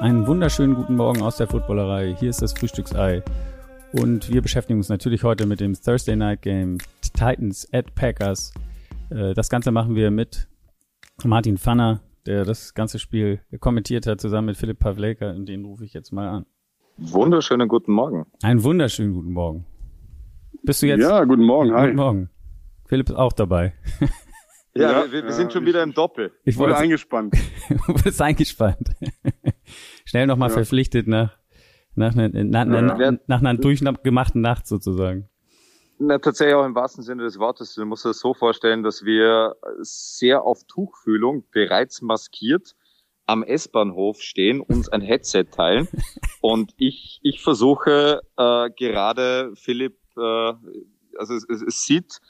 Einen wunderschönen guten Morgen aus der Footballerei. Hier ist das Frühstücksei. Und wir beschäftigen uns natürlich heute mit dem Thursday Night Game Titans at Packers. Äh, das Ganze machen wir mit Martin Pfanner, der das ganze Spiel kommentiert hat, zusammen mit Philipp Pavleka. Und den rufe ich jetzt mal an. Wunderschönen guten Morgen. Einen wunderschönen guten Morgen. Bist du jetzt? Ja, guten Morgen. Hi. Guten Morgen. Philipp ist auch dabei. Ja, ja wir, wir, sind schon wieder im Doppel. Ich wurde eingespannt. du wurdest eingespannt. Schnell nochmal ja. verpflichtet nach, nach, nach, nach, nach, nach einer durchgemachten Nacht sozusagen. Na, tatsächlich auch im wahrsten Sinne des Wortes. Du musst dir das so vorstellen, dass wir sehr auf Tuchfühlung bereits maskiert am S-Bahnhof stehen, uns ein Headset teilen und ich, ich versuche äh, gerade Philipp, äh, also es, es, es sieht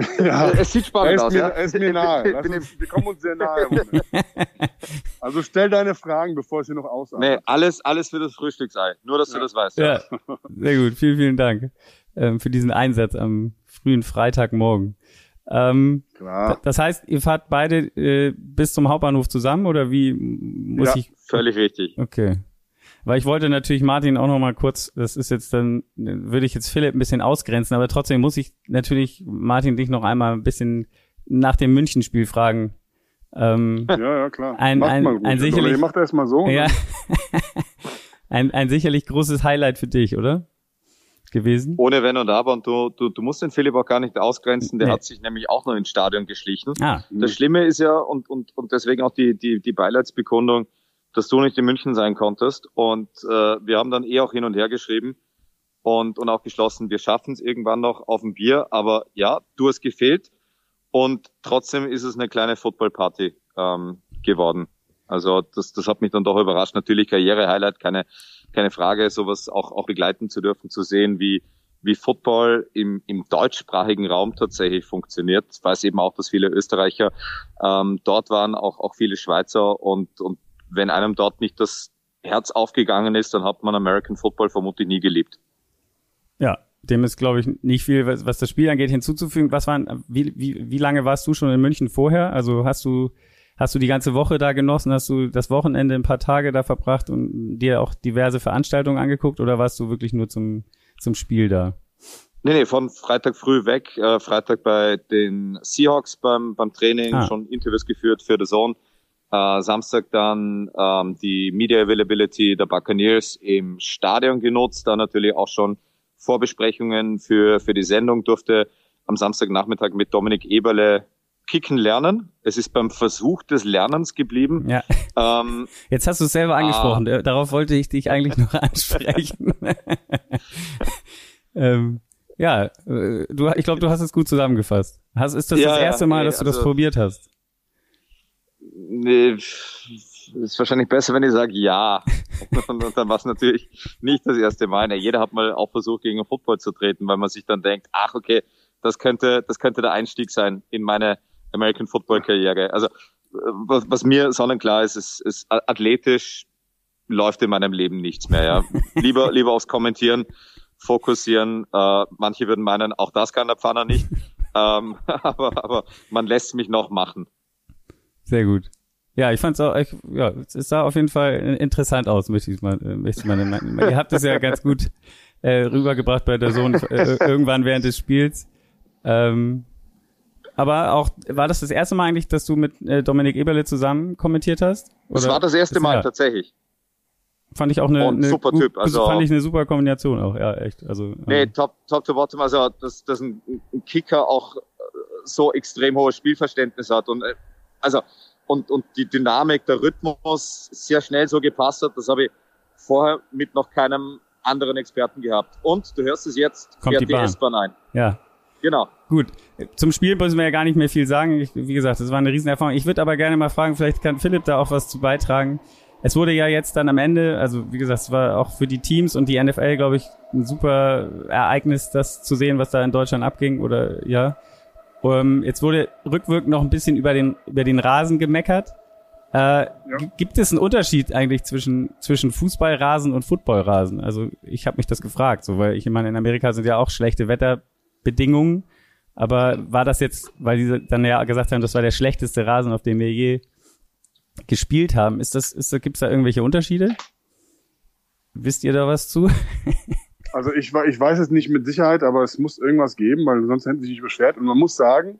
ja, es sieht spannend aus. Mir, ja? Ist mir nahe. Uns, wir kommen uns sehr nahe. also stell deine Fragen, bevor ich sie noch ausarbeite. Nee, alles, alles für das Frühstücksei. Nur, dass ja. du das weißt. Ja. ja. sehr gut. Vielen, vielen Dank ähm, für diesen Einsatz am frühen Freitagmorgen. Ähm, Klar. Das heißt, ihr fahrt beide äh, bis zum Hauptbahnhof zusammen oder wie muss ja, ich? Völlig richtig. Okay. Weil ich wollte natürlich Martin auch noch mal kurz, das ist jetzt dann, würde ich jetzt Philipp ein bisschen ausgrenzen, aber trotzdem muss ich natürlich Martin dich noch einmal ein bisschen nach dem Münchenspiel fragen. Ähm, ja, ja, klar. Ein, macht ein, mal gut. ein sicherlich, macht erst mal so. Ja. ein, ein sicherlich großes Highlight für dich, oder? Gewesen. Ohne Wenn und Aber. Und du, du, du musst den Philipp auch gar nicht ausgrenzen. Der nee. hat sich nämlich auch noch ins Stadion geschlichen. Ah. Das Schlimme ist ja, und, und, und deswegen auch die, die, die Beileidsbekundung, dass du nicht in München sein konntest. Und äh, wir haben dann eh auch hin und her geschrieben und, und auch beschlossen, wir schaffen es irgendwann noch auf ein Bier. Aber ja, du hast gefehlt und trotzdem ist es eine kleine Footballparty ähm, geworden. Also das, das hat mich dann doch überrascht. Natürlich Karriere-Highlight, keine, keine Frage, sowas auch, auch begleiten zu dürfen, zu sehen, wie, wie Football im, im deutschsprachigen Raum tatsächlich funktioniert. Ich weiß eben auch, dass viele Österreicher ähm, dort waren, auch, auch viele Schweizer und, und wenn einem dort nicht das Herz aufgegangen ist, dann hat man American Football vermutlich nie geliebt. Ja, dem ist, glaube ich, nicht viel, was, was das Spiel angeht, hinzuzufügen. Was waren, wie, wie, wie lange warst du schon in München vorher? Also hast du, hast du die ganze Woche da genossen? Hast du das Wochenende ein paar Tage da verbracht und dir auch diverse Veranstaltungen angeguckt oder warst du wirklich nur zum, zum Spiel da? Nee, nee, von Freitag früh weg, äh, Freitag bei den Seahawks beim, beim Training, ah. schon Interviews geführt für The Zone. Äh, Samstag dann ähm, die Media Availability der Buccaneers im Stadion genutzt, da natürlich auch schon Vorbesprechungen für, für die Sendung, durfte am Samstagnachmittag mit Dominik Eberle kicken lernen. Es ist beim Versuch des Lernens geblieben. Ja. Ähm, Jetzt hast du es selber angesprochen. Ah, Darauf wollte ich dich eigentlich noch ansprechen. ähm, ja, äh, du, ich glaube, du hast es gut zusammengefasst. Hast, ist das ja, das erste Mal, dass du also, das probiert hast? Nee, ist wahrscheinlich besser, wenn ich sage ja. und, und dann war es natürlich nicht das erste Mal. Nee, jeder hat mal auch versucht, gegen den Football zu treten, weil man sich dann denkt, ach okay, das könnte, das könnte der Einstieg sein in meine American Football Karriere. Also was, was mir sonnenklar ist, ist, ist athletisch läuft in meinem Leben nichts mehr. Ja. Lieber, lieber aufs Kommentieren fokussieren. Äh, manche würden meinen, auch das kann der Pfanner nicht. ähm, aber, aber man lässt mich noch machen. Sehr gut. Ja, ich fand es auch, ich, ja, es sah auf jeden Fall interessant aus, möchte ich mal, äh, möchte ich mal meinen. Ihr habt es ja ganz gut äh, rübergebracht bei der Sohn äh, irgendwann während des Spiels. Ähm, aber auch, war das das erste Mal eigentlich, dass du mit äh, Dominik Eberle zusammen kommentiert hast? Oder? Das war das erste Mal, ja. tatsächlich. Fand ich auch eine, eine super Typ. Also fand ich eine super Kombination auch, ja, echt. Also nee, ähm. top, top to bottom. Also dass, dass ein, ein Kicker auch äh, so extrem hohes Spielverständnis hat und äh, also und, und die Dynamik, der Rhythmus sehr schnell so gepasst hat, das habe ich vorher mit noch keinem anderen Experten gehabt. Und du hörst es jetzt, Kommt die, die S-Bahn ein. Ja. Genau. Gut. Zum Spiel müssen wir ja gar nicht mehr viel sagen. Ich, wie gesagt, das war eine Riesenerfahrung. Ich würde aber gerne mal fragen, vielleicht kann Philipp da auch was zu beitragen. Es wurde ja jetzt dann am Ende, also wie gesagt, es war auch für die Teams und die NFL, glaube ich, ein super Ereignis, das zu sehen, was da in Deutschland abging oder ja. Um, ähm, jetzt wurde rückwirkend noch ein bisschen über den, über den Rasen gemeckert. Äh, ja. Gibt es einen Unterschied eigentlich zwischen, zwischen Fußballrasen und Footballrasen? Also ich habe mich das gefragt, so weil ich meine, in Amerika sind ja auch schlechte Wetterbedingungen. Aber war das jetzt, weil die dann ja gesagt haben, das war der schlechteste Rasen, auf dem wir je gespielt haben. Ist das, ist, gibt's da irgendwelche Unterschiede? Wisst ihr da was zu? also ich, ich weiß es nicht mit Sicherheit, aber es muss irgendwas geben, weil sonst hätten sie sich nicht beschwert. Und man muss sagen,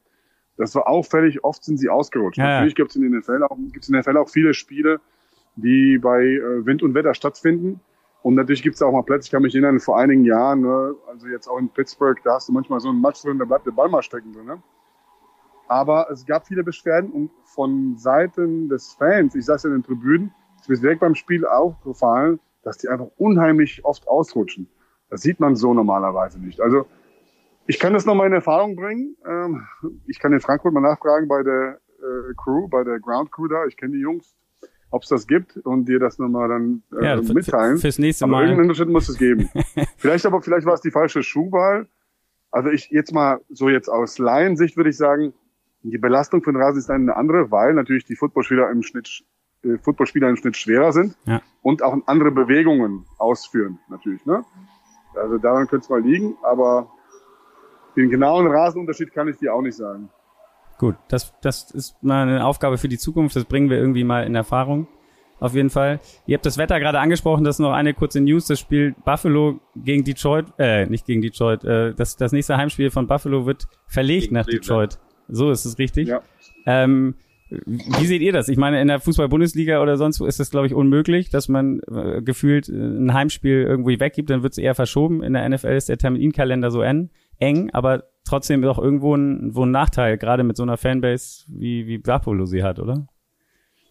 das war auffällig, oft sind sie ausgerutscht. Ja, Natürlich gibt es in den NFL auch, gibt's in den NFL auch viele Spiele, die bei äh, Wind und Wetter stattfinden. Und natürlich gibt es auch mal Plätze, ich kann mich erinnern, vor einigen Jahren, ne, also jetzt auch in Pittsburgh, da hast du manchmal so einen Match drin, da bleibt der Ball mal stecken drin. Ne? Aber es gab viele Beschwerden und von Seiten des Fans, ich saß ja in den Tribünen, ist mir direkt beim Spiel aufgefallen, dass die einfach unheimlich oft ausrutschen. Das sieht man so normalerweise nicht. Also ich kann das nochmal in Erfahrung bringen. Ähm, ich kann in Frankfurt mal nachfragen bei der äh, Crew, bei der Ground Crew da. Ich kenne die Jungs, ob es das gibt und dir das nochmal dann äh, ja, mitteilen. Fürs nächste aber Mal. Irgendeinen Unterschied muss es geben. vielleicht aber, vielleicht war es die falsche Schuhwahl. Also ich jetzt mal so jetzt aus Laiensicht würde ich sagen, die Belastung von Rasen ist eine andere, weil natürlich die Footballspieler im Schnitt äh, Footballspieler im Schnitt schwerer sind ja. und auch andere Bewegungen ausführen natürlich. Ne? Also daran könnte es mal liegen, aber den genauen Rasenunterschied kann ich dir auch nicht sagen. Gut, das, das ist mal eine Aufgabe für die Zukunft. Das bringen wir irgendwie mal in Erfahrung. Auf jeden Fall. Ihr habt das Wetter gerade angesprochen. Das ist noch eine kurze News. Das Spiel Buffalo gegen Detroit, äh, nicht gegen Detroit. Äh, das, das nächste Heimspiel von Buffalo wird verlegt gegen nach Detroit. So ist es richtig. Ja. Ähm, wie seht ihr das? Ich meine, in der Fußball-Bundesliga oder sonst wo ist das, glaube ich, unmöglich, dass man äh, gefühlt äh, ein Heimspiel irgendwie weggibt, dann wird es eher verschoben. In der NFL ist der Terminkalender so eng, eng aber trotzdem doch irgendwo ein, wo ein Nachteil, gerade mit so einer Fanbase, wie, wie Buffalo sie hat, oder?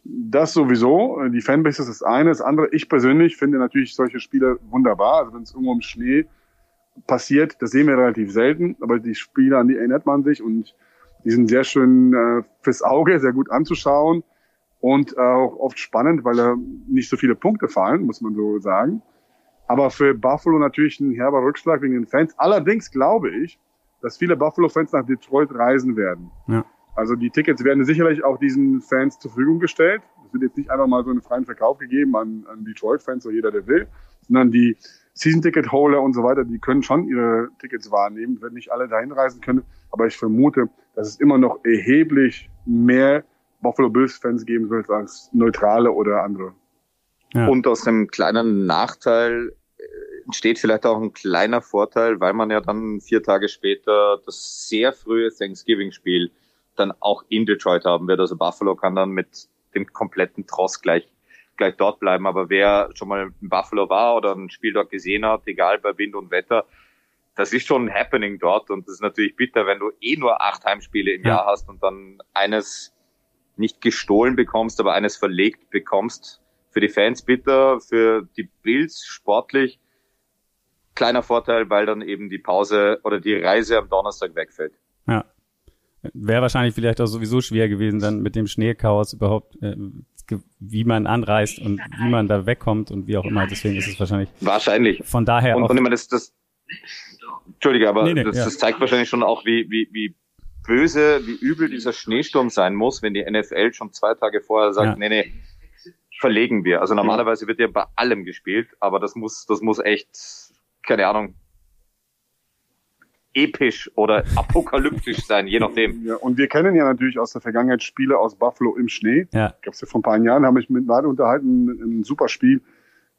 Das sowieso. Die Fanbase ist das eine. Das andere, ich persönlich finde natürlich solche Spiele wunderbar. Also wenn es irgendwo im Schnee passiert, das sehen wir relativ selten, aber die Spiele, an die erinnert man sich und die sind sehr schön äh, fürs Auge, sehr gut anzuschauen und auch oft spannend, weil da nicht so viele Punkte fallen, muss man so sagen. Aber für Buffalo natürlich ein herber Rückschlag wegen den Fans. Allerdings glaube ich, dass viele Buffalo-Fans nach Detroit reisen werden. Ja. Also die Tickets werden sicherlich auch diesen Fans zur Verfügung gestellt. Es wird jetzt nicht einfach mal so einen freien Verkauf gegeben an, an Detroit-Fans, so jeder, der will, sondern die Season-Ticket-Holder und so weiter, die können schon ihre Tickets wahrnehmen, werden nicht alle dahin reisen können. Aber ich vermute, dass es immer noch erheblich mehr Buffalo Bills-Fans geben wird als neutrale oder andere. Ja. Und aus dem kleinen Nachteil äh, entsteht vielleicht auch ein kleiner Vorteil, weil man ja dann vier Tage später das sehr frühe Thanksgiving-Spiel dann auch in Detroit haben wird. Also Buffalo kann dann mit dem kompletten Tross gleich gleich dort bleiben. Aber wer schon mal in Buffalo war oder ein Spiel dort gesehen hat, egal bei Wind und Wetter, das ist schon ein Happening dort und das ist natürlich bitter, wenn du eh nur acht Heimspiele im ja. Jahr hast und dann eines nicht gestohlen bekommst, aber eines verlegt bekommst. Für die Fans bitter, für die Bills sportlich kleiner Vorteil, weil dann eben die Pause oder die Reise am Donnerstag wegfällt. Ja. Wäre wahrscheinlich vielleicht auch sowieso schwer gewesen, dann mit dem Schneechaos überhaupt äh, wie man anreist und wie man da wegkommt und wie auch immer. Deswegen ist es wahrscheinlich. Wahrscheinlich. Von daher und. Und ich meine, das, das, Entschuldige, aber nee, nee, das, ja. das zeigt wahrscheinlich schon auch, wie, wie, wie böse, wie übel dieser Schneesturm sein muss, wenn die NFL schon zwei Tage vorher sagt, ja. nee, nee, verlegen wir. Also normalerweise wird ja bei allem gespielt, aber das muss, das muss echt, keine Ahnung, episch oder apokalyptisch sein, je nachdem. Ja, und wir kennen ja natürlich aus der Vergangenheit Spiele aus Buffalo im Schnee. Ja. Gab's ja vor ein paar Jahren, habe ich mit Leuten unterhalten, ein super Spiel,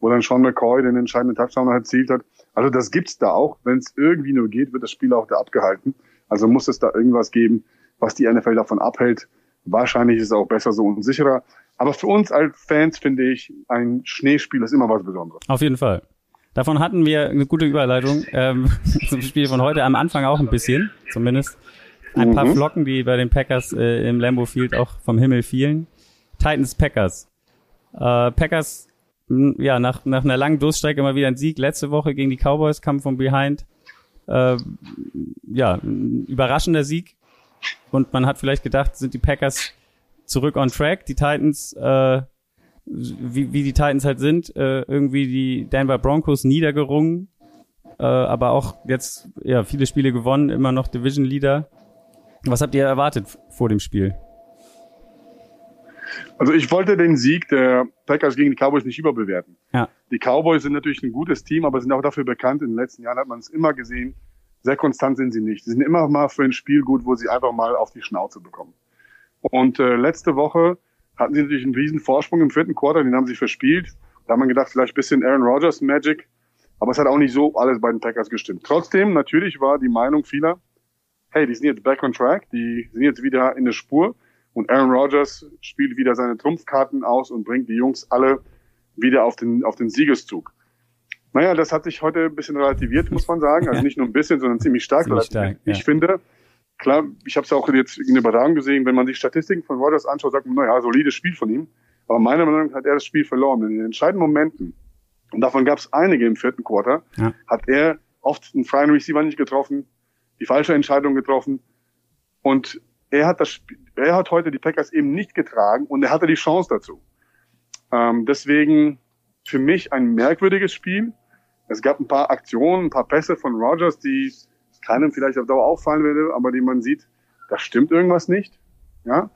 wo dann Sean McCoy den entscheidenden Touchdown noch erzielt hat. Also das gibt's da auch. Wenn es irgendwie nur geht, wird das Spiel auch da abgehalten. Also muss es da irgendwas geben, was die NFL davon abhält. Wahrscheinlich ist es auch besser so und sicherer. Aber für uns als Fans finde ich, ein Schneespiel ist immer was Besonderes. Auf jeden Fall. Davon hatten wir eine gute Überleitung ähm, zum Spiel von heute am Anfang auch ein bisschen, zumindest. Ein mhm. paar Flocken, die bei den Packers äh, im Lambo Field auch vom Himmel fielen. Titans Packers. Äh, Packers, ja, nach, nach einer langen Durststrecke immer wieder ein Sieg. Letzte Woche gegen die Cowboys kam von behind. Äh, ja, ein überraschender Sieg. Und man hat vielleicht gedacht, sind die Packers zurück on track. Die Titans äh, wie, wie die Titans halt sind, äh, irgendwie die Denver Broncos niedergerungen, äh, aber auch jetzt ja viele Spiele gewonnen, immer noch Division Leader. Was habt ihr erwartet vor dem Spiel? Also ich wollte den Sieg der Packers gegen die Cowboys nicht überbewerten. Ja. Die Cowboys sind natürlich ein gutes Team, aber sind auch dafür bekannt. In den letzten Jahren hat man es immer gesehen. Sehr konstant sind sie nicht. Sie sind immer mal für ein Spiel gut, wo sie einfach mal auf die Schnauze bekommen. Und äh, letzte Woche hatten sie natürlich einen riesen Vorsprung im vierten Quarter, den haben sie verspielt. Da hat man gedacht, vielleicht ein bisschen Aaron Rodgers Magic. Aber es hat auch nicht so alles bei den Packers gestimmt. Trotzdem, natürlich war die Meinung vieler, hey, die sind jetzt back on track, die sind jetzt wieder in der Spur. Und Aaron Rodgers spielt wieder seine Trumpfkarten aus und bringt die Jungs alle wieder auf den, auf den Siegeszug. Naja, das hat sich heute ein bisschen relativiert, muss man sagen. Also nicht nur ein bisschen, sondern ziemlich stark ziemlich relativiert. Stark, ja. Ich finde, klar, ich habe es auch jetzt in der Übertragung gesehen, wenn man sich Statistiken von Rodgers anschaut, sagt man, naja, solides Spiel von ihm. Aber meiner Meinung nach hat er das Spiel verloren. In den entscheidenden Momenten, und davon gab es einige im vierten Quarter, ja. hat er oft einen freien Receiver nicht getroffen, die falsche Entscheidung getroffen. Und er hat das, er hat heute die Packers eben nicht getragen und er hatte die Chance dazu. Ähm, deswegen für mich ein merkwürdiges Spiel. Es gab ein paar Aktionen, ein paar Pässe von Rogers, die keinem vielleicht auf Dauer auffallen würde, aber die man sieht, da stimmt irgendwas nicht. Ja.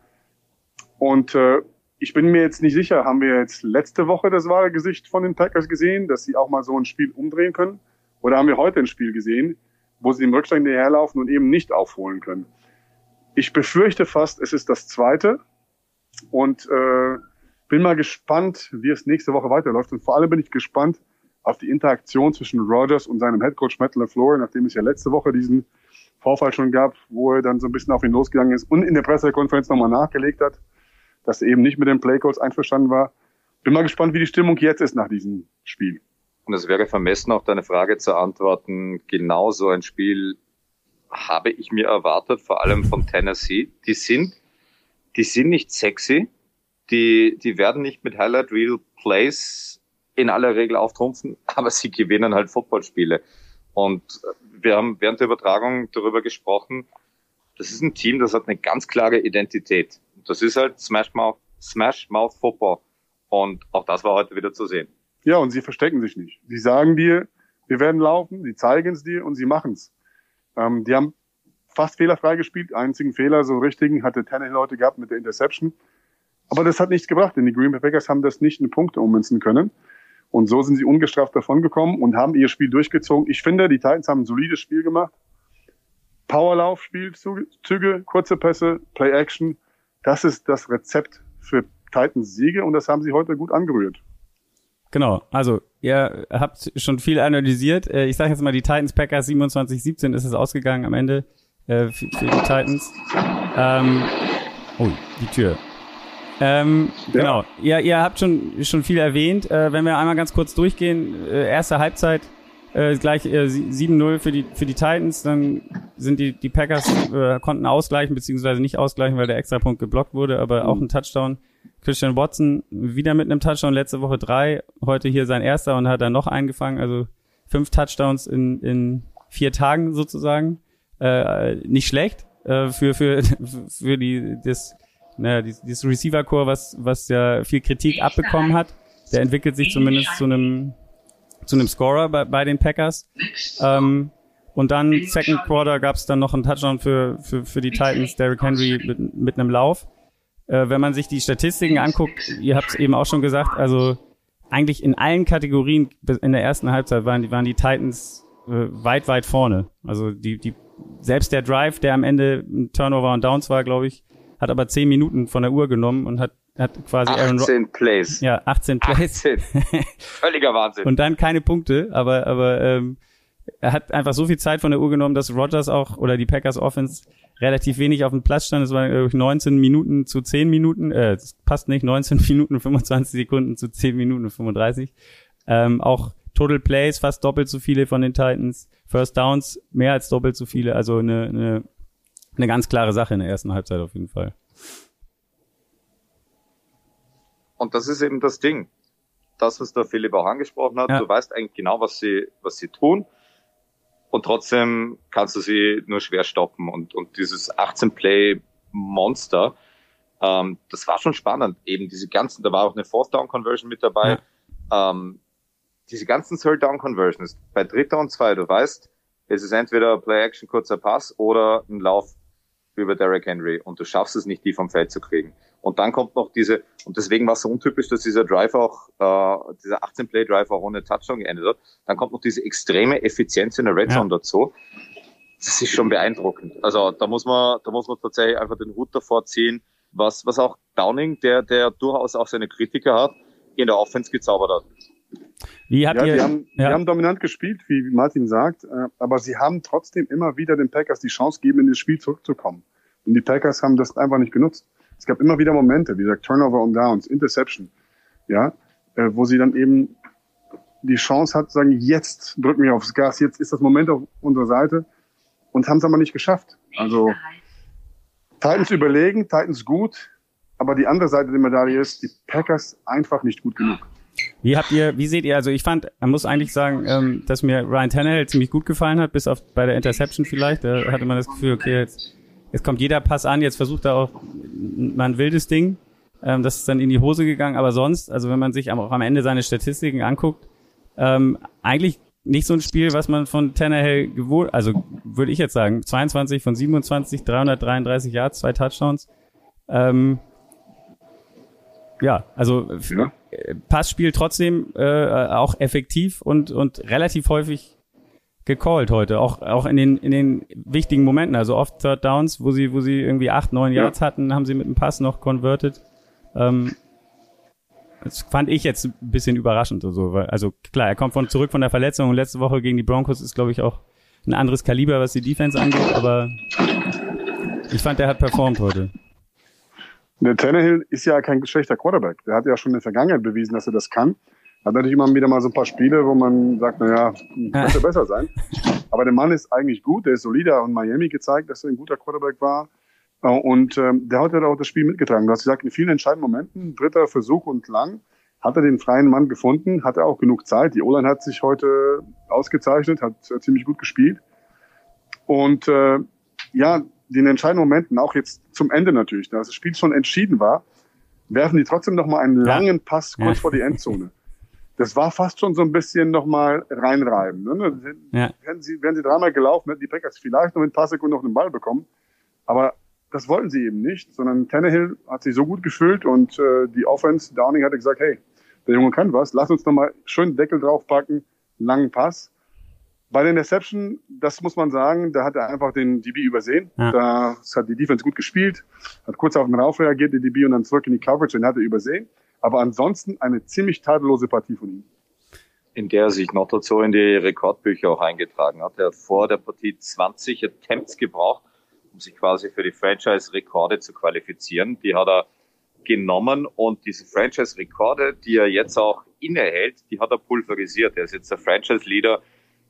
Und äh, ich bin mir jetzt nicht sicher, haben wir jetzt letzte Woche das wahre Gesicht von den Packers gesehen, dass sie auch mal so ein Spiel umdrehen können? Oder haben wir heute ein Spiel gesehen, wo sie im Rückstand hinterherlaufen und eben nicht aufholen können? Ich befürchte fast, es ist das zweite. Und äh, bin mal gespannt, wie es nächste Woche weiterläuft. Und vor allem bin ich gespannt auf die Interaktion zwischen Rogers und seinem Headcoach Matt LaFleur, nachdem es ja letzte Woche diesen Vorfall schon gab, wo er dann so ein bisschen auf ihn losgegangen ist und in der Pressekonferenz nochmal nachgelegt hat, dass er eben nicht mit den Playcodes einverstanden war. Bin mal gespannt, wie die Stimmung jetzt ist nach diesem Spiel. Und es wäre vermessen, auf deine Frage zu antworten. Genau so ein Spiel habe ich mir erwartet, vor allem von Tennessee. Die sind, die sind nicht sexy. Die, die werden nicht mit Highlight Real Plays in aller Regel auftrumpfen, aber sie gewinnen halt Footballspiele. Und wir haben während der Übertragung darüber gesprochen, das ist ein Team, das hat eine ganz klare Identität. Das ist halt Smash Mouth, Smash Mouth Football. Und auch das war heute wieder zu sehen. Ja, und sie verstecken sich nicht. Sie sagen dir, wir werden laufen, sie zeigen es dir und sie machen es. Ähm, die haben fast fehlerfrei gespielt. Einzigen Fehler, so richtigen, hatte Tannehill Leute gehabt mit der Interception. Aber das hat nichts gebracht, denn die Green Bay Packers haben das nicht in Punkte ummünzen können. Und so sind sie ungestraft davongekommen und haben ihr Spiel durchgezogen. Ich finde, die Titans haben ein solides Spiel gemacht. Powerlauf-Spielzüge, kurze Pässe, Play-Action. Das ist das Rezept für Titans Siege und das haben sie heute gut angerührt. Genau, also ihr habt schon viel analysiert. Äh, ich sage jetzt mal, die Titans Packers 27-17 ist es ausgegangen am Ende äh, für, für, die Titans. Ähm, oh, die Tür. Ähm, ja. Genau. Ihr, ihr habt schon, schon viel erwähnt. Äh, wenn wir einmal ganz kurz durchgehen, äh, erste Halbzeit äh, gleich äh, 7-0 für die, für die Titans, dann sind die, die Packers äh, konnten ausgleichen, beziehungsweise nicht ausgleichen, weil der Extrapunkt geblockt wurde, aber auch ein Touchdown Christian Watson wieder mit einem Touchdown, letzte Woche drei, heute hier sein erster und hat dann noch eingefangen, also fünf Touchdowns in, in vier Tagen sozusagen. Äh, nicht schlecht äh, für, für, für die, das, naja, dieses, Receiver-Core, was, was ja viel Kritik abbekommen hat. Der entwickelt sich zumindest zu einem, zu einem Scorer bei, bei den Packers. Ähm, und dann Second Quarter gab es dann noch einen Touchdown für, für, für die Titans, Derrick Henry mit, mit einem Lauf äh, wenn man sich die Statistiken anguckt, ihr habt es eben auch schon gesagt, also eigentlich in allen Kategorien in der ersten Halbzeit waren die, waren die Titans äh, weit, weit vorne. Also die, die, selbst der Drive, der am Ende ein Turnover und Downs war, glaube ich, hat aber zehn Minuten von der Uhr genommen und hat, hat quasi 18 Aaron Plays. Ja, 18 Plays. 18. Völliger Wahnsinn. und dann keine Punkte, aber, aber ähm, er hat einfach so viel Zeit von der Uhr genommen, dass Rogers auch oder die Packers Offense relativ wenig auf dem Platz stand. Es waren glaube ich 19 Minuten zu 10 Minuten, äh, das passt nicht, 19 Minuten 25 Sekunden zu 10 Minuten 35. Ähm, auch Total Plays fast doppelt so viele von den Titans, First Downs mehr als doppelt so viele, also eine, eine, eine ganz klare Sache in der ersten Halbzeit auf jeden Fall. Und das ist eben das Ding. Das, was der Philipp auch angesprochen hat, ja. du weißt eigentlich genau, was sie, was sie tun und trotzdem kannst du sie nur schwer stoppen. Und, und dieses 18-Play-Monster, ähm, das war schon spannend. Eben diese ganzen, da war auch eine Fourth-Down-Conversion mit dabei. Ja. Ähm, diese ganzen Third-Down-Conversions bei Dritter und Zwei, du weißt, es ist entweder Play-Action, kurzer Pass oder ein Lauf über Derrick Henry und du schaffst es nicht, die vom Feld zu kriegen. Und dann kommt noch diese, und deswegen war es so untypisch, dass dieser Drive auch, äh, dieser 18-Play-Drive auch ohne Touchdown geendet hat. Dann kommt noch diese extreme Effizienz in der Red Zone ja. dazu. Das ist schon beeindruckend. Also da muss man, da muss man tatsächlich einfach den Hut davor ziehen, was, was auch Downing, der, der durchaus auch seine Kritiker hat, in der Offense gezaubert hat. Wie habt ja, ihr, die haben, ja. die haben dominant gespielt, wie Martin sagt, äh, aber sie haben trotzdem immer wieder den Packers die Chance gegeben, in das Spiel zurückzukommen. Und die Packers haben das einfach nicht genutzt. Es gab immer wieder Momente, wie gesagt, Turnover und Downs, Interception, ja, äh, wo sie dann eben die Chance hat, sagen, jetzt drücken wir aufs Gas, jetzt ist das Moment auf unserer Seite und haben es aber nicht geschafft. Also Titans überlegen, Titans gut, aber die andere Seite der Medaille ist, die Packers einfach nicht gut genug. Wie habt ihr, wie seht ihr, also ich fand, man muss eigentlich sagen, ähm, dass mir Ryan Tannehill ziemlich gut gefallen hat, bis auf bei der Interception vielleicht. Da hatte man das Gefühl, okay, jetzt, jetzt kommt jeder Pass an, jetzt versucht er auch mal ein wildes Ding. Ähm, das ist dann in die Hose gegangen, aber sonst, also wenn man sich auch am Ende seine Statistiken anguckt, ähm, eigentlich nicht so ein Spiel, was man von Tannehill gewohnt, also würde ich jetzt sagen, 22 von 27, 333 Yards, zwei Touchdowns. Ähm, ja, also ja. Passspiel trotzdem äh, auch effektiv und und relativ häufig gecallt heute, auch auch in den in den wichtigen Momenten, also oft Third Downs, wo sie wo sie irgendwie acht neun Yards ja. hatten, haben sie mit dem Pass noch converted. Ähm, das fand ich jetzt ein bisschen überraschend so, weil, also klar, er kommt von zurück von der Verletzung und letzte Woche gegen die Broncos ist glaube ich auch ein anderes Kaliber, was die Defense angeht, aber ich fand, der hat performt heute. Der Tannehill ist ja kein schlechter Quarterback. Der hat ja schon in der Vergangenheit bewiesen, dass er das kann. Hat natürlich immer wieder mal so ein paar Spiele, wo man sagt, naja, könnte besser sein. Aber der Mann ist eigentlich gut, der ist solider und Miami gezeigt, dass er ein guter Quarterback war. Und ähm, der hat ja auch das Spiel mitgetragen. Du hast gesagt, in vielen entscheidenden Momenten, dritter Versuch und lang, hat er den freien Mann gefunden, hat er auch genug Zeit. Die O-Line hat sich heute ausgezeichnet, hat ziemlich gut gespielt. Und äh, ja, den entscheidenden Momenten, auch jetzt zum Ende natürlich, da das Spiel schon entschieden war, werfen die trotzdem noch mal einen langen Pass kurz ja. vor die Endzone. Das war fast schon so ein bisschen noch mal reinreiben. Ne? Ja. Wären, sie, wären sie dreimal gelaufen, hätten die Packers vielleicht noch in ein paar Sekunden noch einen Ball bekommen. Aber das wollten sie eben nicht, sondern Tannehill hat sich so gut gefühlt und äh, die Offense, Downing hatte gesagt, hey, der Junge kann was, lass uns noch mal schön Deckel draufpacken, langen Pass. Bei der Interception, das muss man sagen, da hat er einfach den DB übersehen. Ja. Da hat die Defense gut gespielt, hat kurz auf den Rauf reagiert, die DB, und dann zurück in die Coverage, den hat er übersehen. Aber ansonsten eine ziemlich tadellose Partie von ihm. In der er sich noch dazu in die Rekordbücher auch eingetragen hat. Er hat vor der Partie 20 Attempts gebraucht, um sich quasi für die Franchise-Rekorde zu qualifizieren. Die hat er genommen und diese Franchise-Rekorde, die er jetzt auch innehält, die hat er pulverisiert. Er ist jetzt der Franchise-Leader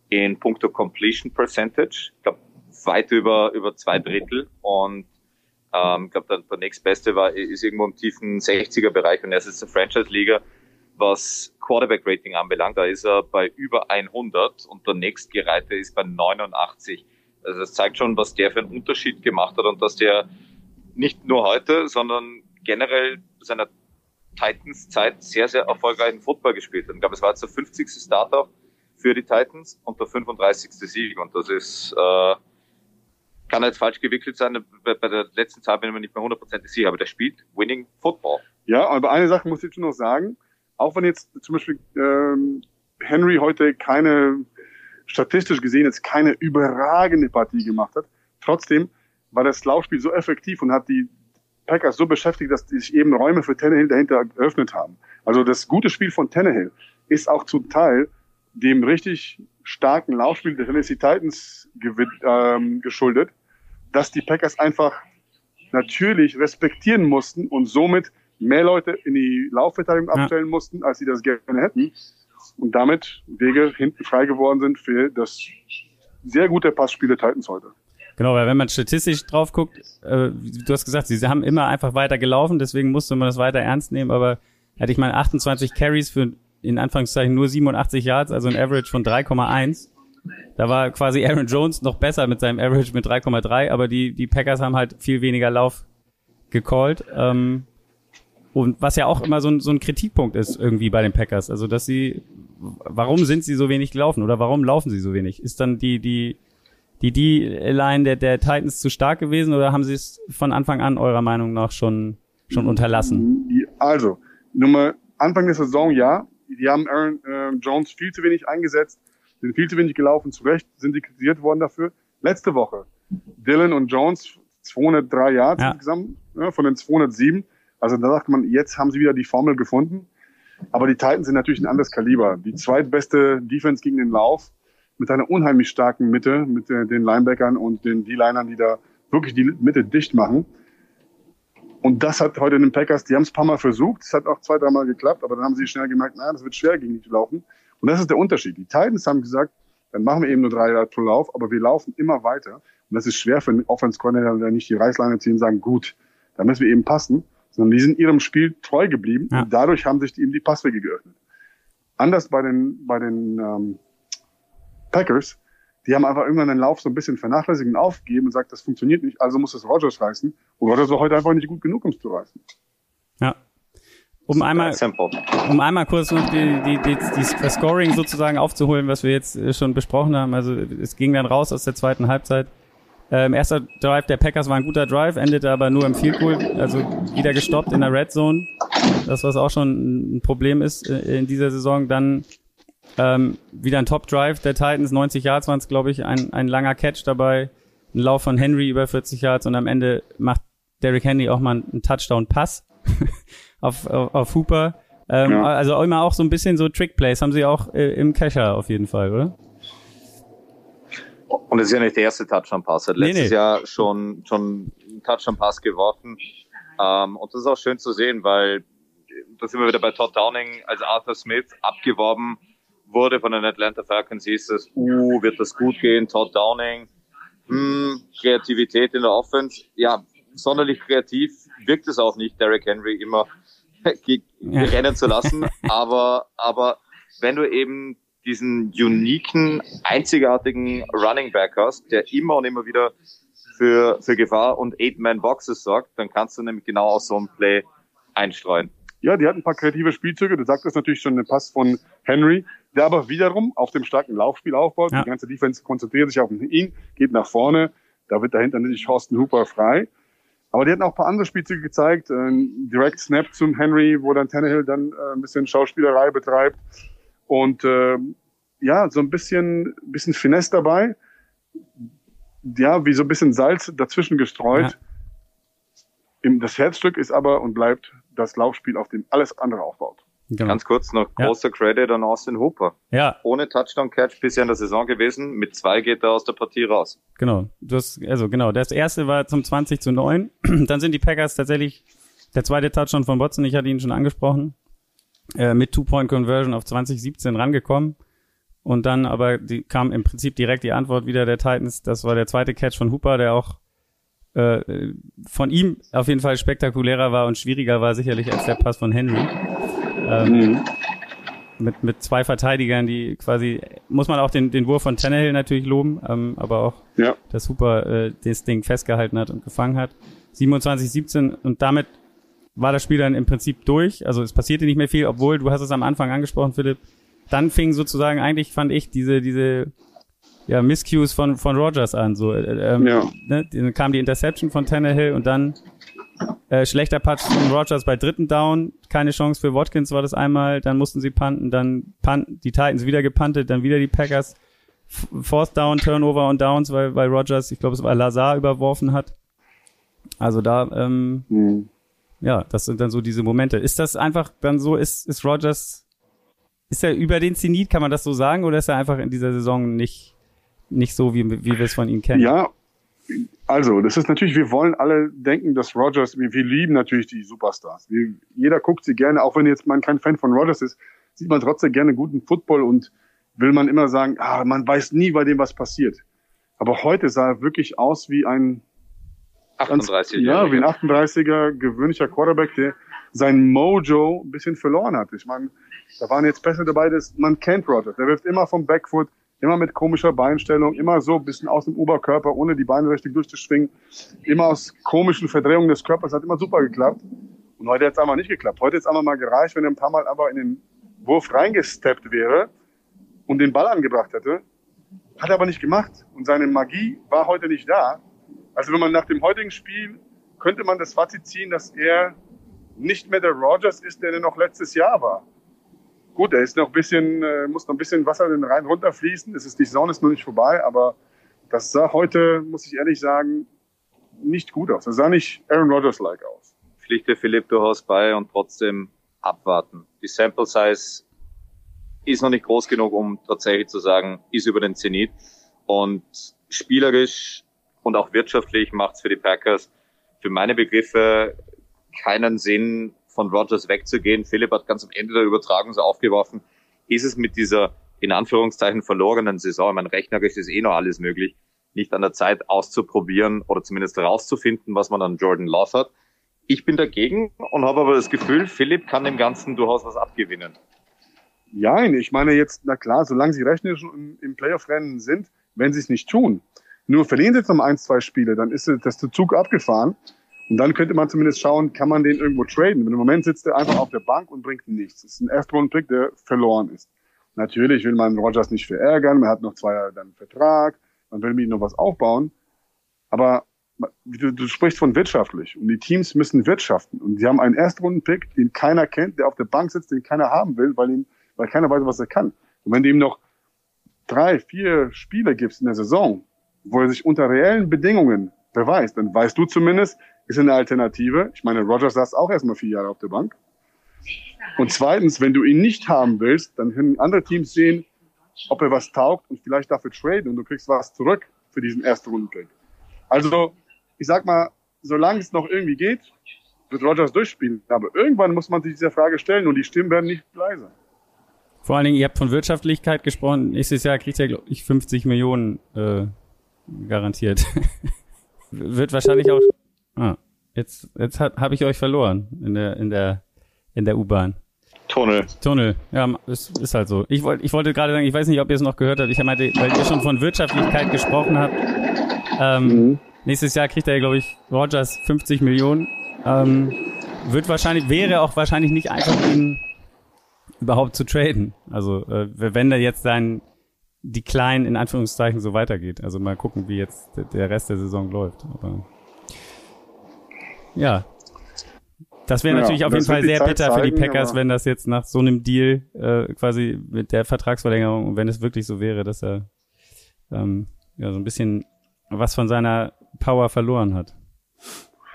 in puncto Completion Percentage. Ich glaube, weit über, über zwei Drittel. Und ähm, ich glaube, der, der nächstbeste war, ist irgendwo im tiefen 60er Bereich und er ist jetzt der Franchise-Liga, was Quarterback-Rating anbelangt. Da ist er bei über 100 und der nächstgereihte ist bei 89. Also das zeigt schon, was der für einen Unterschied gemacht hat und dass der nicht nur heute, sondern generell seiner Titans-Zeit sehr, sehr erfolgreichen Football gespielt hat. Ich glaube, es war jetzt der 50. Starter für die Titans und der 35. Sieg. Und das ist, äh, kann jetzt falsch gewickelt sein. Bei, der letzten Zahl bin ich mir nicht mehr hundertprozentig sicher, aber der spielt Winning Football. Ja, aber eine Sache muss ich schon noch sagen. Auch wenn jetzt zum Beispiel ähm, Henry heute keine, statistisch gesehen jetzt keine überragende Partie gemacht hat, trotzdem war das Laufspiel so effektiv und hat die Packers so beschäftigt, dass sich eben Räume für Tannehill dahinter eröffnet haben. Also das gute Spiel von Tannehill ist auch zum Teil dem richtig starken Laufspiel der Tennessee Titans ähm, geschuldet, dass die Packers einfach natürlich respektieren mussten und somit mehr Leute in die Laufverteidigung ja. abstellen mussten, als sie das gerne hätten. Und damit Wege hinten frei geworden sind für das sehr gute Passspiel der Titans heute. Genau, weil wenn man statistisch drauf guckt, äh, du hast gesagt, sie haben immer einfach weiter gelaufen, deswegen musste man das weiter ernst nehmen, aber hätte ich mal 28 Carries für in Anführungszeichen nur 87 Yards, also ein Average von 3,1. Da war quasi Aaron Jones noch besser mit seinem Average mit 3,3, aber die, die Packers haben halt viel weniger Lauf gecallt. Ähm, und was ja auch immer so ein, so ein Kritikpunkt ist irgendwie bei den Packers. Also, dass sie, warum sind sie so wenig gelaufen oder warum laufen sie so wenig? Ist dann die, die, die D-Line der, der Titans zu stark gewesen oder haben sie es von Anfang an eurer Meinung nach schon schon unterlassen? Also, Nummer Anfang der Saison ja. Die haben Aaron äh, Jones viel zu wenig eingesetzt, sind viel zu wenig gelaufen, zu Recht sind die kritisiert worden dafür. Letzte Woche Dylan und Jones 203 Yards ja. insgesamt ja, von den 207. Also da sagt man, jetzt haben sie wieder die Formel gefunden. Aber die Titans sind natürlich ein anderes Kaliber. Die zweitbeste Defense gegen den Lauf mit einer unheimlich starken Mitte, mit den Linebackern und den D-Linern, die da wirklich die Mitte dicht machen. Und das hat heute in den Packers, die haben es ein paar Mal versucht, es hat auch zwei, dreimal geklappt, aber dann haben sie schnell gemerkt, naja, das wird schwer gegen die zu laufen. Und das ist der Unterschied. Die Titans haben gesagt, dann machen wir eben nur drei Jahre pro Lauf, aber wir laufen immer weiter. Und das ist schwer für einen Offense der nicht die Reißleine ziehen und sagen, gut, da müssen wir eben passen, sondern die sind ihrem Spiel treu geblieben ja. und dadurch haben sich eben die Passwege geöffnet. Anders bei den, bei den ähm, Packers, die haben einfach irgendwann den Lauf so ein bisschen vernachlässigt und aufgegeben und sagt, das funktioniert nicht, also muss es Rogers reißen. Und Rogers war heute einfach nicht gut genug, um es zu reißen. Ja. Um einmal, um einmal kurz noch die, die, die, die, das Scoring sozusagen aufzuholen, was wir jetzt äh, schon besprochen haben. Also es ging dann raus aus der zweiten Halbzeit. Ähm, erster Drive der Packers war ein guter Drive, endete aber nur im Field Goal, also wieder gestoppt in der Red Zone. Das, was auch schon ein Problem ist äh, in dieser Saison. Dann ähm, wieder ein Top Drive der Titans, 90 Yards waren es, glaube ich, ein, ein langer Catch dabei, ein Lauf von Henry über 40 Yards und am Ende macht Derrick Henry auch mal einen Touchdown-Pass auf, auf, auf Hooper. Ähm, ja. Also immer auch so ein bisschen so Trick-Plays haben sie auch äh, im Kescher auf jeden Fall, oder? Und es ist ja nicht der erste Touchdown-Pass. Er hat letztes nee. Jahr schon, schon einen Touchdown-Pass geworfen. Ähm, und das ist auch schön zu sehen, weil da sind wir wieder bei Todd Downing als Arthur Smith abgeworben wurde von den Atlanta Falcons, hieß es, uh, wird das gut gehen, Todd Downing, hm, Kreativität in der Offense. Ja, sonderlich kreativ wirkt es auch nicht, Derrick Henry immer rennen zu lassen. aber, aber wenn du eben diesen uniken, einzigartigen Running Back hast, der immer und immer wieder für, für Gefahr und Eight-Man-Boxes sorgt, dann kannst du nämlich genau aus so einem Play einstreuen. Ja, die hatten ein paar kreative Spielzüge. Du sagtest natürlich schon den Pass von Henry, der aber wiederum auf dem starken Laufspiel aufbaut. Ja. Die ganze Defense konzentriert sich auf ihn, geht nach vorne. Da wird dahinter natürlich Horsten Hooper frei. Aber die hatten auch ein paar andere Spielzüge gezeigt. Ein Direct Snap zum Henry, wo dann Tannehill dann äh, ein bisschen Schauspielerei betreibt. Und äh, ja, so ein bisschen, bisschen Finesse dabei. Ja, wie so ein bisschen Salz dazwischen gestreut. Ja. Das Herzstück ist aber und bleibt das Laufspiel, auf dem alles andere aufbaut. Genau. Ganz kurz noch großer ja. Credit an Austin Hooper. Ja. Ohne Touchdown-Catch bisher in der Saison gewesen. Mit zwei geht er aus der Partie raus. Genau. Du hast, also genau. Das erste war zum 20 zu 9. Dann sind die Packers tatsächlich der zweite Touchdown von Watson, ich hatte ihn schon angesprochen, äh, mit Two-Point-Conversion auf 2017 rangekommen. Und dann aber die, kam im Prinzip direkt die Antwort wieder der Titans. Das war der zweite Catch von Hooper, der auch äh, von ihm auf jeden Fall spektakulärer war und schwieriger war sicherlich als der Pass von Henry. Ähm, mhm. mit, mit zwei Verteidigern, die quasi, muss man auch den, den Wurf von Tannehill natürlich loben, ähm, aber auch, ja. dass Super äh, das Ding festgehalten hat und gefangen hat. 27-17 und damit war das Spiel dann im Prinzip durch. Also es passierte nicht mehr viel, obwohl, du hast es am Anfang angesprochen, Philipp, dann fing sozusagen eigentlich, fand ich, diese, diese ja, Miscues von, von Rogers an. So, äh, ähm, ja. ne, dann kam die Interception von Tannehill und dann äh, schlechter Patch von Rogers bei dritten Down, keine Chance für Watkins war das einmal, dann mussten sie punten, dann punten, die Titans wieder gepuntet, dann wieder die Packers. Fourth Down, Turnover und Downs, weil, weil Rogers, ich glaube, es war Lazar überworfen hat. Also da, ähm, mhm. ja, das sind dann so diese Momente. Ist das einfach dann so, ist, ist Rogers, ist er über den Zenit, kann man das so sagen, oder ist er einfach in dieser Saison nicht nicht so, wie, wie wir es von ihm kennen. Ja, also, das ist natürlich, wir wollen alle denken, dass Rogers, wir, wir lieben natürlich die Superstars. Wir, jeder guckt sie gerne, auch wenn jetzt man kein Fan von Rogers ist, sieht man trotzdem gerne guten Football und will man immer sagen, ah, man weiß nie bei dem, was passiert. Aber heute sah er wirklich aus wie ein 38 Ja, wie ein 38er gewöhnlicher Quarterback, der sein Mojo ein bisschen verloren hat. Ich meine, da waren jetzt Pässe dabei, dass man kennt Rogers. Der wirft immer vom Backfoot, Immer mit komischer Beinstellung, immer so ein bisschen aus dem Oberkörper, ohne die Beine richtig durchzuschwingen. Immer aus komischen Verdrehungen des Körpers. Hat immer super geklappt. Und heute hat es einfach nicht geklappt. Heute ist einfach mal gereicht, wenn er ein paar Mal aber in den Wurf reingesteppt wäre und den Ball angebracht hätte. Hat er aber nicht gemacht. Und seine Magie war heute nicht da. Also wenn man nach dem heutigen Spiel könnte man das Fazit ziehen, dass er nicht mehr der Rogers ist, der noch letztes Jahr war. Gut, er ist noch ein bisschen, äh, muss noch ein bisschen Wasser den Rhein runterfließen. Es ist, die Saison ist noch nicht vorbei, aber das sah heute, muss ich ehrlich sagen, nicht gut aus. Das sah nicht Aaron Rodgers-like aus. Pflichte Philipp durchaus bei und trotzdem abwarten. Die Sample Size ist noch nicht groß genug, um tatsächlich zu sagen, ist über den Zenit. Und spielerisch und auch wirtschaftlich macht es für die Packers für meine Begriffe keinen Sinn, von Rogers wegzugehen. Philipp hat ganz am Ende der Übertragung so aufgeworfen, ist es mit dieser in Anführungszeichen verlorenen Saison, ich meine, rechnerisch ist eh noch alles möglich, nicht an der Zeit auszuprobieren oder zumindest herauszufinden, was man an Jordan Love hat. Ich bin dagegen und habe aber das Gefühl, Philipp kann dem Ganzen durchaus was abgewinnen. Ja, ich meine jetzt, na klar, solange sie rechnerisch im, im Playoff-Rennen sind, wenn sie es nicht tun. Nur verlieren sie jetzt noch ein, zwei Spiele, dann ist das der Zug abgefahren. Und dann könnte man zumindest schauen, kann man den irgendwo traden. Im Moment sitzt er einfach auf der Bank und bringt nichts. Das ist ein Erstrunden-Pick, der verloren ist. Natürlich will man Rogers nicht verärgern, man hat noch zwei Jahre dann Vertrag, man will mit ihm noch was aufbauen. Aber du, du sprichst von wirtschaftlich und die Teams müssen wirtschaften. Und sie haben einen Erstrunden-Pick, den keiner kennt, der auf der Bank sitzt, den keiner haben will, weil, ihm, weil keiner weiß, was er kann. Und wenn du ihm noch drei, vier Spiele gibst in der Saison, wo er sich unter reellen Bedingungen beweist, dann weißt du zumindest, ist eine Alternative. Ich meine, Rogers saß auch erstmal vier Jahre auf der Bank. Und zweitens, wenn du ihn nicht haben willst, dann können andere Teams sehen, ob er was taugt und vielleicht dafür traden und du kriegst was zurück für diesen ersten Rundenpick. Also, ich sag mal, solange es noch irgendwie geht, wird Rogers durchspielen. Aber irgendwann muss man sich dieser Frage stellen und die Stimmen werden nicht leiser. Vor allen Dingen, ihr habt von Wirtschaftlichkeit gesprochen. Nächstes Jahr kriegt er, glaube ich, 50 Millionen äh, garantiert. wird wahrscheinlich auch Ah, jetzt, jetzt habe ich euch verloren in der, in der, in der U-Bahn. Tunnel. Tunnel, ja, ist, ist halt so. Ich, wollte ich wollte gerade sagen, ich weiß nicht, ob ihr es noch gehört habt. Ich meinte, weil ihr schon von Wirtschaftlichkeit gesprochen habt. Ähm, mhm. Nächstes Jahr kriegt er, glaube ich, Rogers 50 Millionen. Ähm, wird wahrscheinlich, wäre auch wahrscheinlich nicht einfach, ihn überhaupt zu traden. Also, äh, wenn er jetzt sein die kleinen in Anführungszeichen so weitergeht. Also mal gucken, wie jetzt der Rest der Saison läuft. Aber ja. Das wäre natürlich ja, auf jeden Fall sehr Zeit bitter zeigen, für die Packers, wenn das jetzt nach so einem Deal äh, quasi mit der Vertragsverlängerung wenn es wirklich so wäre, dass er ähm, ja so ein bisschen was von seiner Power verloren hat.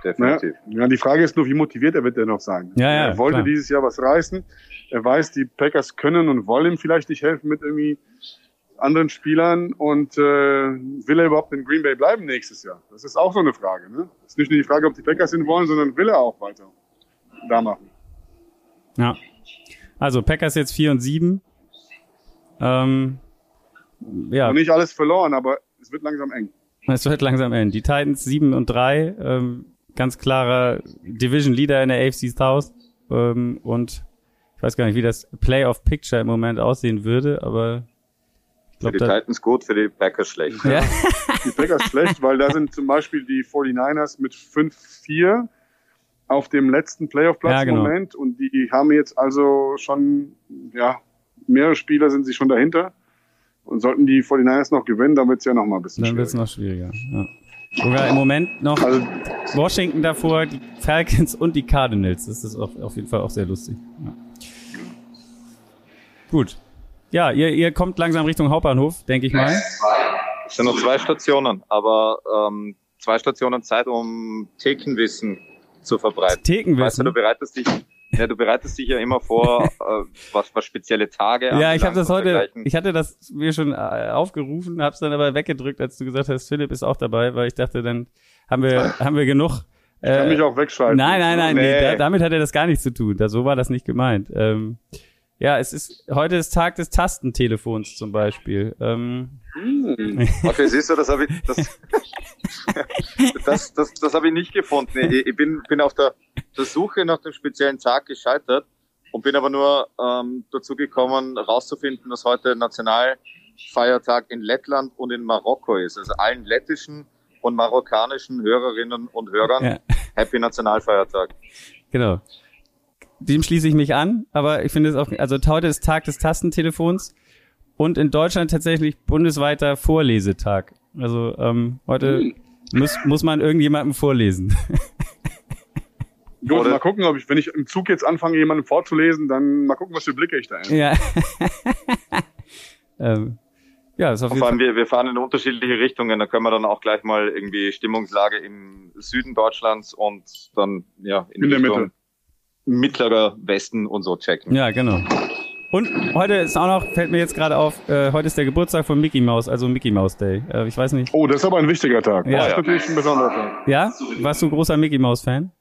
Definitiv. Ja, die Frage ist nur, wie motiviert er wird er noch sein. Ja, ja, er wollte klar. dieses Jahr was reißen. Er weiß, die Packers können und wollen ihm vielleicht nicht helfen mit irgendwie anderen Spielern und äh, will er überhaupt in Green Bay bleiben nächstes Jahr? Das ist auch so eine Frage. Ne? Es ist nicht nur die Frage, ob die Packers ihn wollen, sondern will er auch weiter da machen. Ja. Also Packers jetzt 4 und 7. Ähm, ja. Und nicht alles verloren, aber es wird langsam eng. Es wird langsam eng. Die Titans 7 und 3, ähm, ganz klarer Division Leader in der AFC South ähm, und ich weiß gar nicht, wie das Playoff Picture im Moment aussehen würde, aber für die Titans gut, für die Packers schlecht. Ja. die Packers schlecht, weil da sind zum Beispiel die 49ers mit 5-4 auf dem letzten Playoff-Platz ja, genau. im Moment und die haben jetzt also schon, ja, mehrere Spieler sind sie schon dahinter und sollten die 49ers noch gewinnen, dann wird es ja noch mal ein bisschen Dann wird es noch schwieriger, ja. Sogar im Moment noch also, Washington davor, die Falcons und die Cardinals. Das ist auf, auf jeden Fall auch sehr lustig. Ja. Gut, ja, ihr, ihr kommt langsam Richtung Hauptbahnhof, denke ich mal. Es sind noch zwei Stationen, aber ähm, zwei Stationen Zeit, um Thekenwissen zu verbreiten. Thekenwissen? Weißt du, du bereitest dich, ja, du bereitest dich ja immer vor, äh, was, was spezielle Tage Ja, ich habe das heute, ich hatte das mir schon äh, aufgerufen, hab's dann aber weggedrückt, als du gesagt hast, Philipp ist auch dabei, weil ich dachte, dann haben wir, haben wir genug. Ich kann äh, mich auch wegschalten. Nein, nein, nein, nee. nee damit hat er das gar nichts zu tun. Da, so war das nicht gemeint. Ähm, ja, es ist heute ist Tag des Tastentelefons zum Beispiel. Ähm, hm. Okay, siehst du, das habe ich, das, das, das, das habe ich nicht gefunden. Ich, ich bin, bin auf der, der Suche nach dem speziellen Tag gescheitert und bin aber nur ähm, dazu gekommen, rauszufinden, dass heute Nationalfeiertag in Lettland und in Marokko ist. Also allen lettischen und marokkanischen Hörerinnen und Hörern ja. Happy Nationalfeiertag. Genau dem schließe ich mich an, aber ich finde es auch, also heute ist Tag des Tastentelefons und in Deutschland tatsächlich bundesweiter Vorlesetag. Also ähm, heute muss, muss man irgendjemandem vorlesen. Gut, mal gucken, ob ich, wenn ich im Zug jetzt anfange, jemanden vorzulesen, dann mal gucken, was für Blicke ich da habe. Ja. ähm, ja, ist auf jeden Fall. Wir, wir fahren in unterschiedliche Richtungen, da können wir dann auch gleich mal irgendwie Stimmungslage im Süden Deutschlands und dann ja in, in der Mitte. Mittlerer Westen und so checken. Ja, genau. Und heute ist auch noch, fällt mir jetzt gerade auf, äh, heute ist der Geburtstag von Mickey Mouse, also Mickey Mouse Day. Äh, ich weiß nicht. Oh, das ist aber ein wichtiger Tag. Ja. Das ist natürlich ein besonderer Tag. Ja? Warst du großer Mickey Mouse Fan?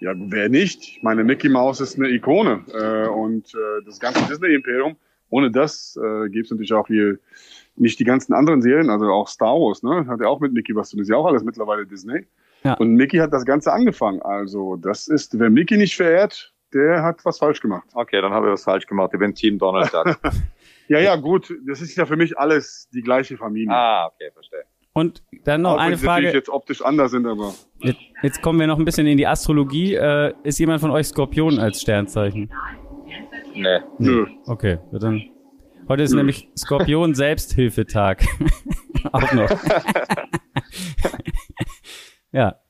Ja, wer nicht? Ich meine, Mickey Mouse ist eine Ikone äh, und äh, das ganze Disney-Imperium ohne das äh, gäbe es natürlich auch hier nicht die ganzen anderen Serien, also auch Star Wars, ne? Hat ja auch mit Mickey was zu tun. Ist ja auch alles mittlerweile Disney. Ja. Und Mickey hat das Ganze angefangen. Also, das ist, wer Mickey nicht verehrt, der hat was falsch gemacht. Okay, dann habe ich was falsch gemacht. Ich bin Team Donald Duck. ja, ja, gut. Das ist ja für mich alles die gleiche Familie. Ah, okay, verstehe. Und dann noch auch eine Frage. jetzt optisch anders sind, aber. Jetzt, jetzt, kommen wir noch ein bisschen in die Astrologie. Äh, ist jemand von euch Skorpion als Sternzeichen? Nee. Nö. Okay, dann. Heute ist Nö. nämlich Skorpion Selbsthilfetag. Auch noch. Ja.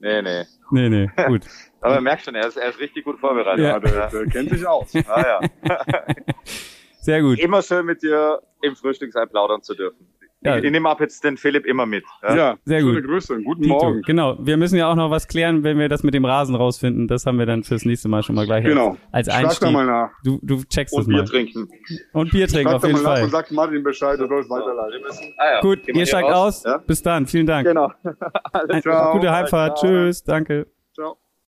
Nee, nee. Nee, nee, gut. Aber er merkt schon, er ist, er ist richtig gut vorbereitet. Ja, der, der kennt sich aus. Ah, ja. Sehr gut. Immer schön mit dir im Frühstücksei plaudern zu dürfen. Ja. Ich, ich nehme ab jetzt den Philipp immer mit. Ja, ja sehr gut. Grüße, guten Tito. Morgen. Genau, wir müssen ja auch noch was klären, wenn wir das mit dem Rasen rausfinden. Das haben wir dann fürs nächste Mal schon mal gleich genau. als, als Einstieg. Schlag da mal nach. Du, du checkst Und es Bier mal. trinken. Und Bier trinken, auf jeden Fall. Und sagt Martin Bescheid, du sollst weiterleiten. Ah, ja. Gut, ihr steigt aus. Ja? Bis dann, vielen Dank. Genau. Ein, Ciao. Gute Heimfahrt. Tschüss, danke.